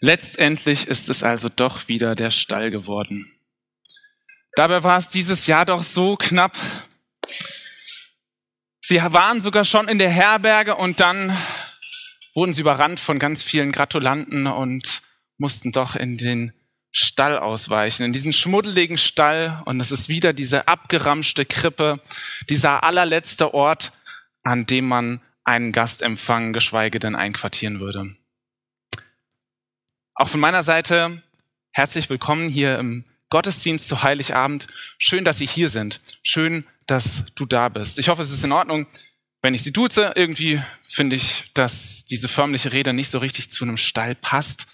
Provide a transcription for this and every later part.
Letztendlich ist es also doch wieder der Stall geworden. Dabei war es dieses Jahr doch so knapp. Sie waren sogar schon in der Herberge und dann wurden sie überrannt von ganz vielen Gratulanten und mussten doch in den Stall ausweichen, in diesen schmuddeligen Stall. Und es ist wieder diese abgeramschte Krippe, dieser allerletzte Ort, an dem man einen Gast empfangen, geschweige denn einquartieren würde. Auch von meiner Seite herzlich willkommen hier im Gottesdienst zu Heiligabend. Schön, dass Sie hier sind. Schön, dass du da bist. Ich hoffe, es ist in Ordnung, wenn ich Sie duze. Irgendwie finde ich, dass diese förmliche Rede nicht so richtig zu einem Stall passt.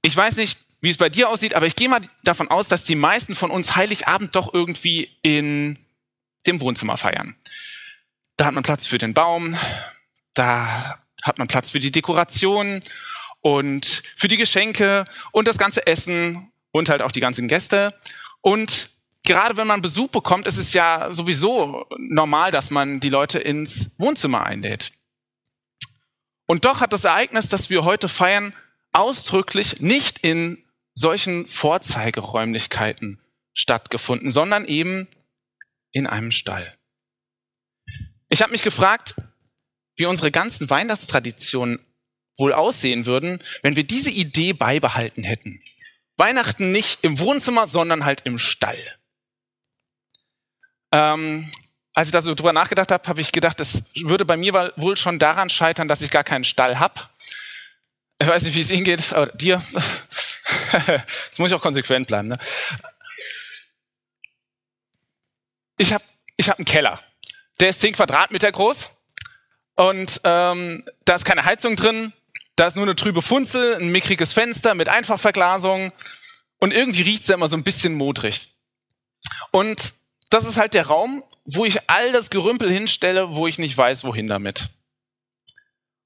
Ich weiß nicht, wie es bei dir aussieht, aber ich gehe mal davon aus, dass die meisten von uns Heiligabend doch irgendwie in dem Wohnzimmer feiern. Da hat man Platz für den Baum, da hat man Platz für die Dekoration und für die Geschenke und das ganze Essen und halt auch die ganzen Gäste. Und gerade wenn man Besuch bekommt, ist es ja sowieso normal, dass man die Leute ins Wohnzimmer einlädt. Und doch hat das Ereignis, das wir heute feiern, ausdrücklich nicht in solchen Vorzeigeräumlichkeiten stattgefunden, sondern eben in einem Stall. Ich habe mich gefragt, wie unsere ganzen Weihnachtstraditionen wohl aussehen würden, wenn wir diese Idee beibehalten hätten. Weihnachten nicht im Wohnzimmer, sondern halt im Stall. Ähm, als ich da so drüber nachgedacht habe, habe ich gedacht, es würde bei mir wohl schon daran scheitern, dass ich gar keinen Stall habe. Ich weiß nicht, wie es Ihnen geht, aber dir. Jetzt muss ich auch konsequent bleiben. Ne? Ich habe ich hab einen Keller. Der ist 10 Quadratmeter groß und ähm, da ist keine Heizung drin. Da ist nur eine trübe Funzel, ein mickriges Fenster mit Einfachverglasung und irgendwie riecht es ja immer so ein bisschen modrig. Und das ist halt der Raum, wo ich all das Gerümpel hinstelle, wo ich nicht weiß, wohin damit.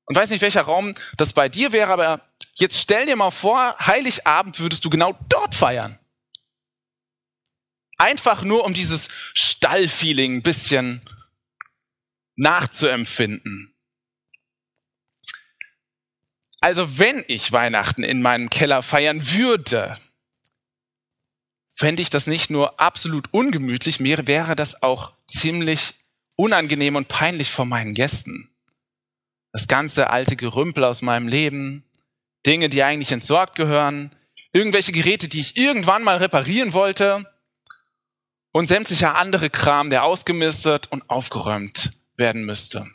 Und weiß nicht, welcher Raum das bei dir wäre, aber jetzt stell dir mal vor, Heiligabend würdest du genau dort feiern. Einfach nur, um dieses Stallfeeling ein bisschen nachzuempfinden. Also wenn ich Weihnachten in meinem Keller feiern würde, fände ich das nicht nur absolut ungemütlich, mir wäre das auch ziemlich unangenehm und peinlich vor meinen Gästen. Das ganze alte Gerümpel aus meinem Leben, Dinge, die eigentlich entsorgt gehören, irgendwelche Geräte, die ich irgendwann mal reparieren wollte und sämtlicher andere Kram, der ausgemistet und aufgeräumt werden müsste.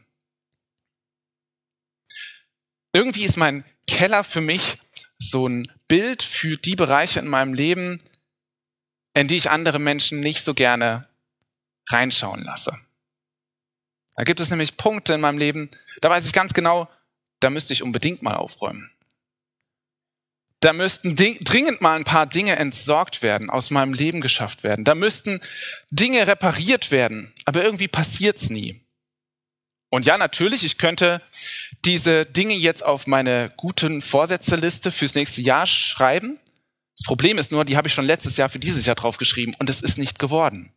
Irgendwie ist mein Keller für mich so ein Bild für die Bereiche in meinem Leben, in die ich andere Menschen nicht so gerne reinschauen lasse. Da gibt es nämlich Punkte in meinem Leben, da weiß ich ganz genau, da müsste ich unbedingt mal aufräumen. Da müssten dringend mal ein paar Dinge entsorgt werden, aus meinem Leben geschafft werden. Da müssten Dinge repariert werden, aber irgendwie passiert's nie. Und ja, natürlich, ich könnte diese Dinge jetzt auf meine guten Vorsätzeliste fürs nächste Jahr schreiben. Das Problem ist nur, die habe ich schon letztes Jahr für dieses Jahr draufgeschrieben und es ist nicht geworden.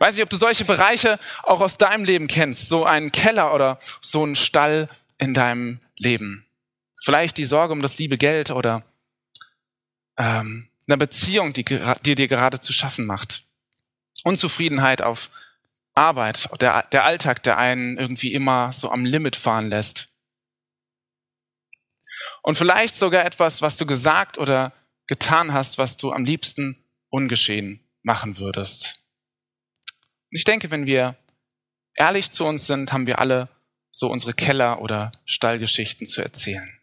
Weiß nicht, ob du solche Bereiche auch aus deinem Leben kennst, so einen Keller oder so einen Stall in deinem Leben. Vielleicht die Sorge um das liebe Geld oder ähm, eine Beziehung, die, die dir gerade zu schaffen macht. Unzufriedenheit auf Arbeit, der, der Alltag, der einen irgendwie immer so am Limit fahren lässt. Und vielleicht sogar etwas, was du gesagt oder getan hast, was du am liebsten ungeschehen machen würdest. Und ich denke, wenn wir ehrlich zu uns sind, haben wir alle so unsere Keller- oder Stallgeschichten zu erzählen.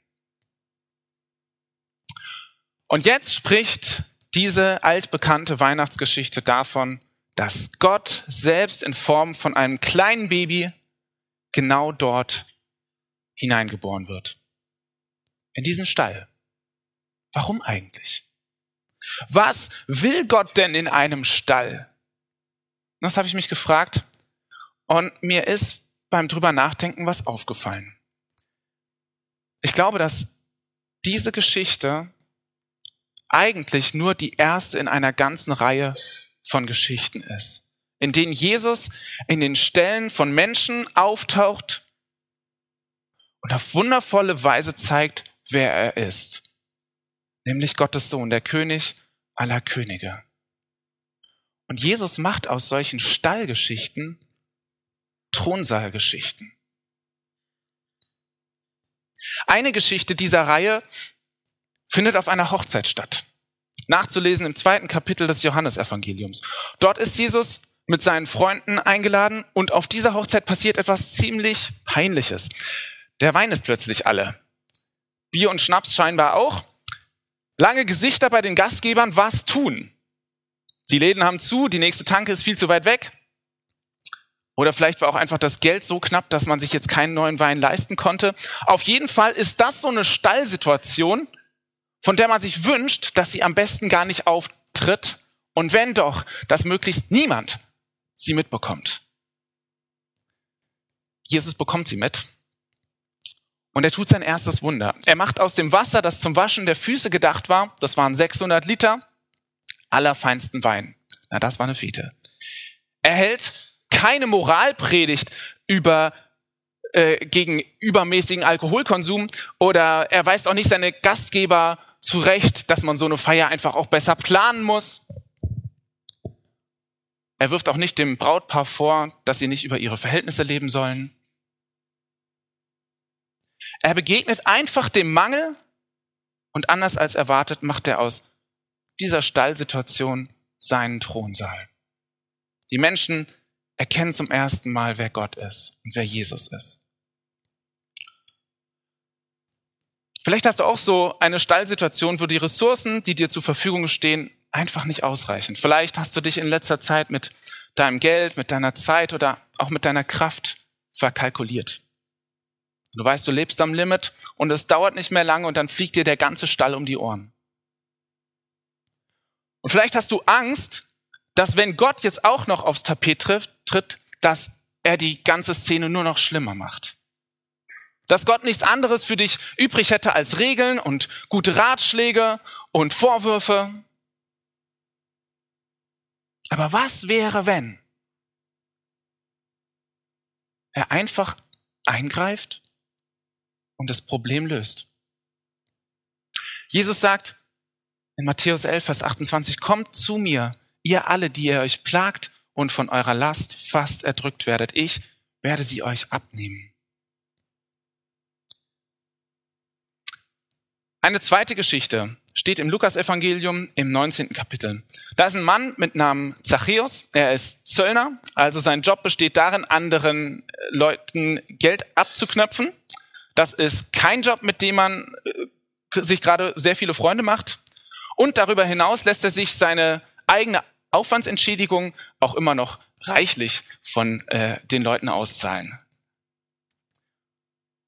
Und jetzt spricht diese altbekannte Weihnachtsgeschichte davon, dass Gott selbst in Form von einem kleinen Baby genau dort hineingeboren wird. In diesen Stall. Warum eigentlich? Was will Gott denn in einem Stall? Das habe ich mich gefragt und mir ist beim drüber nachdenken was aufgefallen. Ich glaube, dass diese Geschichte eigentlich nur die erste in einer ganzen Reihe von Geschichten ist, in denen Jesus in den Stellen von Menschen auftaucht und auf wundervolle Weise zeigt, wer er ist. Nämlich Gottes Sohn, der König aller Könige. Und Jesus macht aus solchen Stallgeschichten Thronsaalgeschichten. Eine Geschichte dieser Reihe findet auf einer Hochzeit statt. Nachzulesen im zweiten Kapitel des Johannesevangeliums. Dort ist Jesus mit seinen Freunden eingeladen und auf dieser Hochzeit passiert etwas ziemlich Peinliches. Der Wein ist plötzlich alle. Bier und Schnaps scheinbar auch. Lange Gesichter bei den Gastgebern, was tun? Die Läden haben zu, die nächste Tanke ist viel zu weit weg. Oder vielleicht war auch einfach das Geld so knapp, dass man sich jetzt keinen neuen Wein leisten konnte. Auf jeden Fall ist das so eine Stallsituation, von der man sich wünscht, dass sie am besten gar nicht auftritt. Und wenn doch, dass möglichst niemand sie mitbekommt. Jesus bekommt sie mit. Und er tut sein erstes Wunder. Er macht aus dem Wasser, das zum Waschen der Füße gedacht war, das waren 600 Liter, allerfeinsten Wein. Na, das war eine Fiete. Er hält keine Moralpredigt über äh, gegen übermäßigen Alkoholkonsum oder er weist auch nicht seine Gastgeber zurecht, dass man so eine Feier einfach auch besser planen muss. Er wirft auch nicht dem Brautpaar vor, dass sie nicht über ihre Verhältnisse leben sollen. Er begegnet einfach dem Mangel und anders als erwartet macht er aus dieser Stallsituation seinen Thronsaal. Die Menschen erkennen zum ersten Mal, wer Gott ist und wer Jesus ist. Vielleicht hast du auch so eine Stallsituation, wo die Ressourcen, die dir zur Verfügung stehen, einfach nicht ausreichen. Vielleicht hast du dich in letzter Zeit mit deinem Geld, mit deiner Zeit oder auch mit deiner Kraft verkalkuliert. Du weißt, du lebst am Limit und es dauert nicht mehr lange und dann fliegt dir der ganze Stall um die Ohren. Und vielleicht hast du Angst, dass wenn Gott jetzt auch noch aufs Tapet trifft, tritt, dass er die ganze Szene nur noch schlimmer macht. Dass Gott nichts anderes für dich übrig hätte als Regeln und gute Ratschläge und Vorwürfe. Aber was wäre, wenn er einfach eingreift und das Problem löst? Jesus sagt in Matthäus 11, Vers 28, kommt zu mir, ihr alle, die ihr euch plagt und von eurer Last fast erdrückt werdet. Ich werde sie euch abnehmen. Eine zweite Geschichte steht im Lukasevangelium im 19. Kapitel. Da ist ein Mann mit Namen Zachäus. Er ist Zöllner, also sein Job besteht darin, anderen äh, Leuten Geld abzuknöpfen. Das ist kein Job, mit dem man äh, sich gerade sehr viele Freunde macht. Und darüber hinaus lässt er sich seine eigene Aufwandsentschädigung auch immer noch reichlich von äh, den Leuten auszahlen.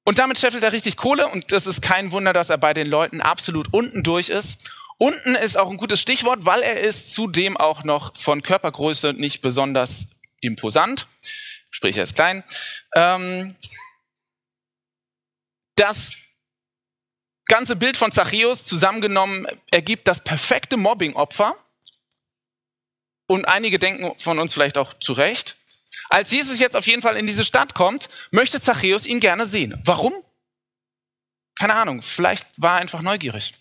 Und damit scheffelt er richtig Kohle und das ist kein Wunder, dass er bei den Leuten absolut unten durch ist. Unten ist auch ein gutes Stichwort, weil er ist zudem auch noch von Körpergröße nicht besonders imposant. Sprich, er ist klein. Ähm, das ganze Bild von Zachäus zusammengenommen ergibt das perfekte Mobbing-Opfer und einige denken von uns vielleicht auch zu Recht. Als Jesus jetzt auf jeden Fall in diese Stadt kommt, möchte Zachäus ihn gerne sehen. Warum? Keine Ahnung, vielleicht war er einfach neugierig.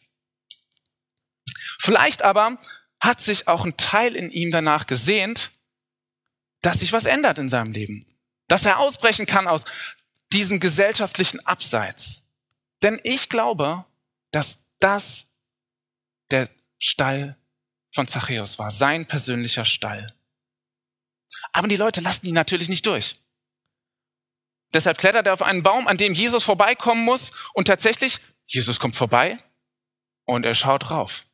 Vielleicht aber hat sich auch ein Teil in ihm danach gesehnt, dass sich was ändert in seinem Leben. Dass er ausbrechen kann aus diesem gesellschaftlichen Abseits. Denn ich glaube, dass das der Stall von Zachäus war, sein persönlicher Stall. Aber die Leute lassen ihn natürlich nicht durch. Deshalb klettert er auf einen Baum, an dem Jesus vorbeikommen muss. Und tatsächlich, Jesus kommt vorbei und er schaut rauf.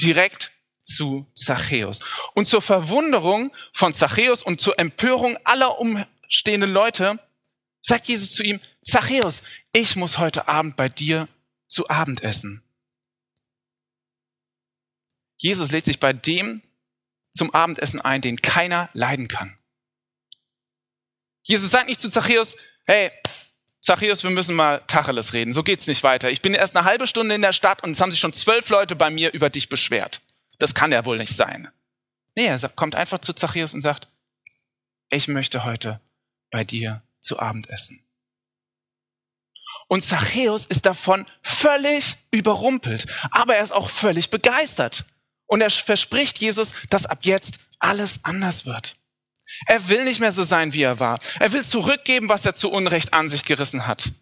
Direkt zu Zachäus. Und zur Verwunderung von Zachäus und zur Empörung aller umstehenden Leute sagt Jesus zu ihm, Zachäus, ich muss heute Abend bei dir zu Abend essen. Jesus lädt sich bei dem zum Abendessen ein, den keiner leiden kann. Jesus sagt nicht zu Zachäus, hey, Zachäus, wir müssen mal Tacheles reden. So geht's nicht weiter. Ich bin erst eine halbe Stunde in der Stadt und es haben sich schon zwölf Leute bei mir über dich beschwert. Das kann ja wohl nicht sein. Nee, er kommt einfach zu Zachäus und sagt, ich möchte heute bei dir zu Abend essen. Und Zachäus ist davon völlig überrumpelt, aber er ist auch völlig begeistert. Und er verspricht Jesus, dass ab jetzt alles anders wird. Er will nicht mehr so sein, wie er war. Er will zurückgeben, was er zu Unrecht an sich gerissen hat.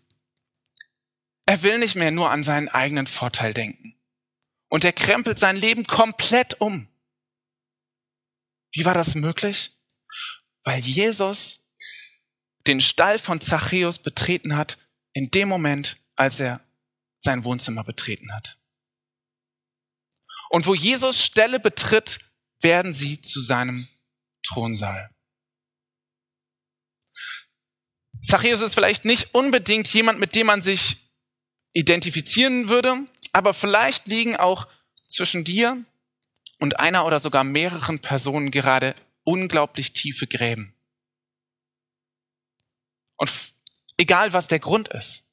Er will nicht mehr nur an seinen eigenen Vorteil denken. Und er krempelt sein Leben komplett um. Wie war das möglich? Weil Jesus den Stall von Zachäus betreten hat in dem Moment, als er sein Wohnzimmer betreten hat. Und wo Jesus Stelle betritt, werden sie zu seinem Thronsaal. Zachäus ist vielleicht nicht unbedingt jemand, mit dem man sich identifizieren würde, aber vielleicht liegen auch zwischen dir und einer oder sogar mehreren Personen gerade unglaublich tiefe Gräben. Und egal was der Grund ist,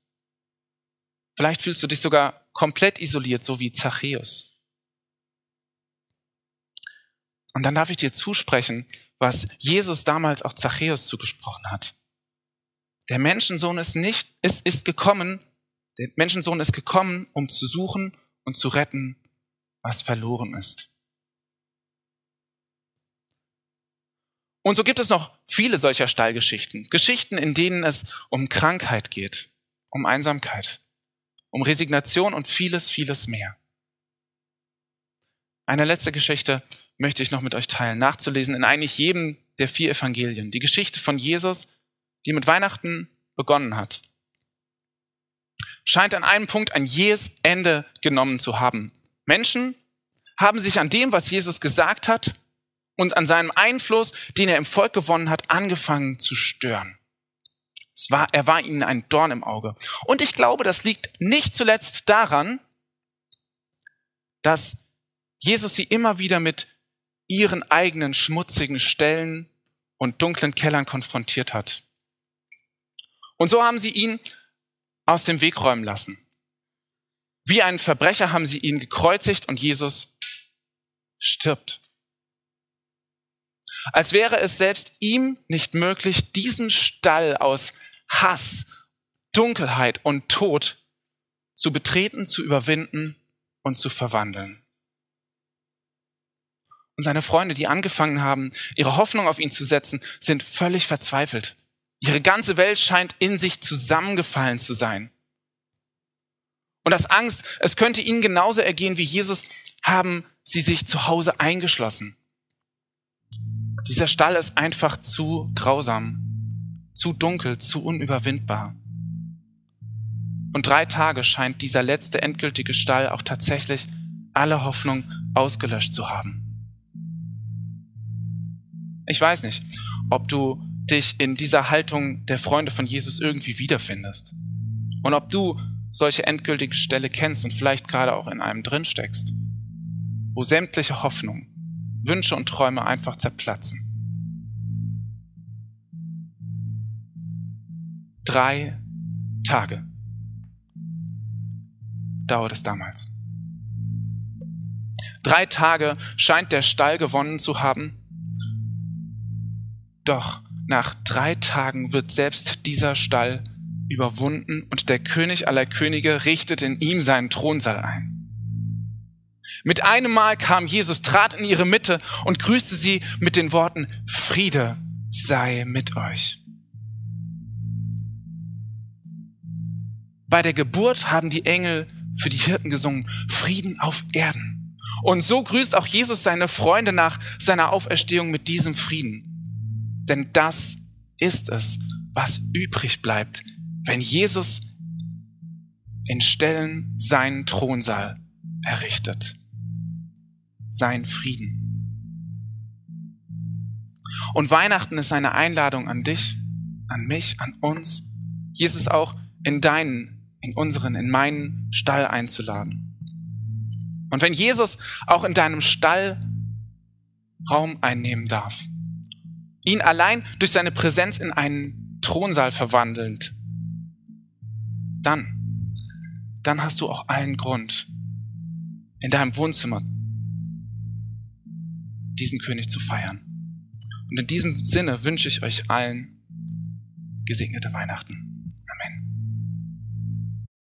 vielleicht fühlst du dich sogar komplett isoliert, so wie Zachäus. Und dann darf ich dir zusprechen, was Jesus damals auch Zachäus zugesprochen hat. Der Menschensohn ist nicht, ist, ist gekommen, der Menschensohn ist gekommen, um zu suchen und zu retten, was verloren ist. Und so gibt es noch viele solcher Stallgeschichten. Geschichten, in denen es um Krankheit geht, um Einsamkeit, um Resignation und vieles, vieles mehr. Eine letzte Geschichte möchte ich noch mit euch teilen, nachzulesen in eigentlich jedem der vier Evangelien. Die Geschichte von Jesus, die mit Weihnachten begonnen hat, scheint an einem Punkt ein jähes Ende genommen zu haben. Menschen haben sich an dem, was Jesus gesagt hat und an seinem Einfluss, den er im Volk gewonnen hat, angefangen zu stören. Es war, er war ihnen ein Dorn im Auge. Und ich glaube, das liegt nicht zuletzt daran, dass Jesus sie immer wieder mit ihren eigenen schmutzigen Stellen und dunklen Kellern konfrontiert hat. Und so haben sie ihn aus dem Weg räumen lassen. Wie einen Verbrecher haben sie ihn gekreuzigt und Jesus stirbt. Als wäre es selbst ihm nicht möglich, diesen Stall aus Hass, Dunkelheit und Tod zu betreten, zu überwinden und zu verwandeln. Und seine Freunde, die angefangen haben, ihre Hoffnung auf ihn zu setzen, sind völlig verzweifelt. Ihre ganze Welt scheint in sich zusammengefallen zu sein. Und das Angst, es könnte ihnen genauso ergehen wie Jesus, haben sie sich zu Hause eingeschlossen. Dieser Stall ist einfach zu grausam, zu dunkel, zu unüberwindbar. Und drei Tage scheint dieser letzte endgültige Stall auch tatsächlich alle Hoffnung ausgelöscht zu haben. Ich weiß nicht, ob du dich in dieser Haltung der Freunde von Jesus irgendwie wiederfindest. Und ob du solche endgültige Stelle kennst und vielleicht gerade auch in einem drin steckst, wo sämtliche Hoffnung, Wünsche und Träume einfach zerplatzen. Drei Tage dauert es damals. Drei Tage scheint der Stall gewonnen zu haben. Doch nach drei Tagen wird selbst dieser Stall überwunden und der König aller Könige richtet in ihm seinen Thronsaal ein. Mit einem Mal kam Jesus, trat in ihre Mitte und grüßte sie mit den Worten, Friede sei mit euch. Bei der Geburt haben die Engel für die Hirten gesungen, Frieden auf Erden. Und so grüßt auch Jesus seine Freunde nach seiner Auferstehung mit diesem Frieden. Denn das ist es, was übrig bleibt, wenn Jesus in Stellen seinen Thronsaal errichtet. Sein Frieden. Und Weihnachten ist eine Einladung an dich, an mich, an uns, Jesus auch in deinen, in unseren, in meinen Stall einzuladen. Und wenn Jesus auch in deinem Stall Raum einnehmen darf, ihn allein durch seine Präsenz in einen Thronsaal verwandelnd, dann, dann hast du auch allen Grund, in deinem Wohnzimmer diesen König zu feiern. Und in diesem Sinne wünsche ich euch allen gesegnete Weihnachten.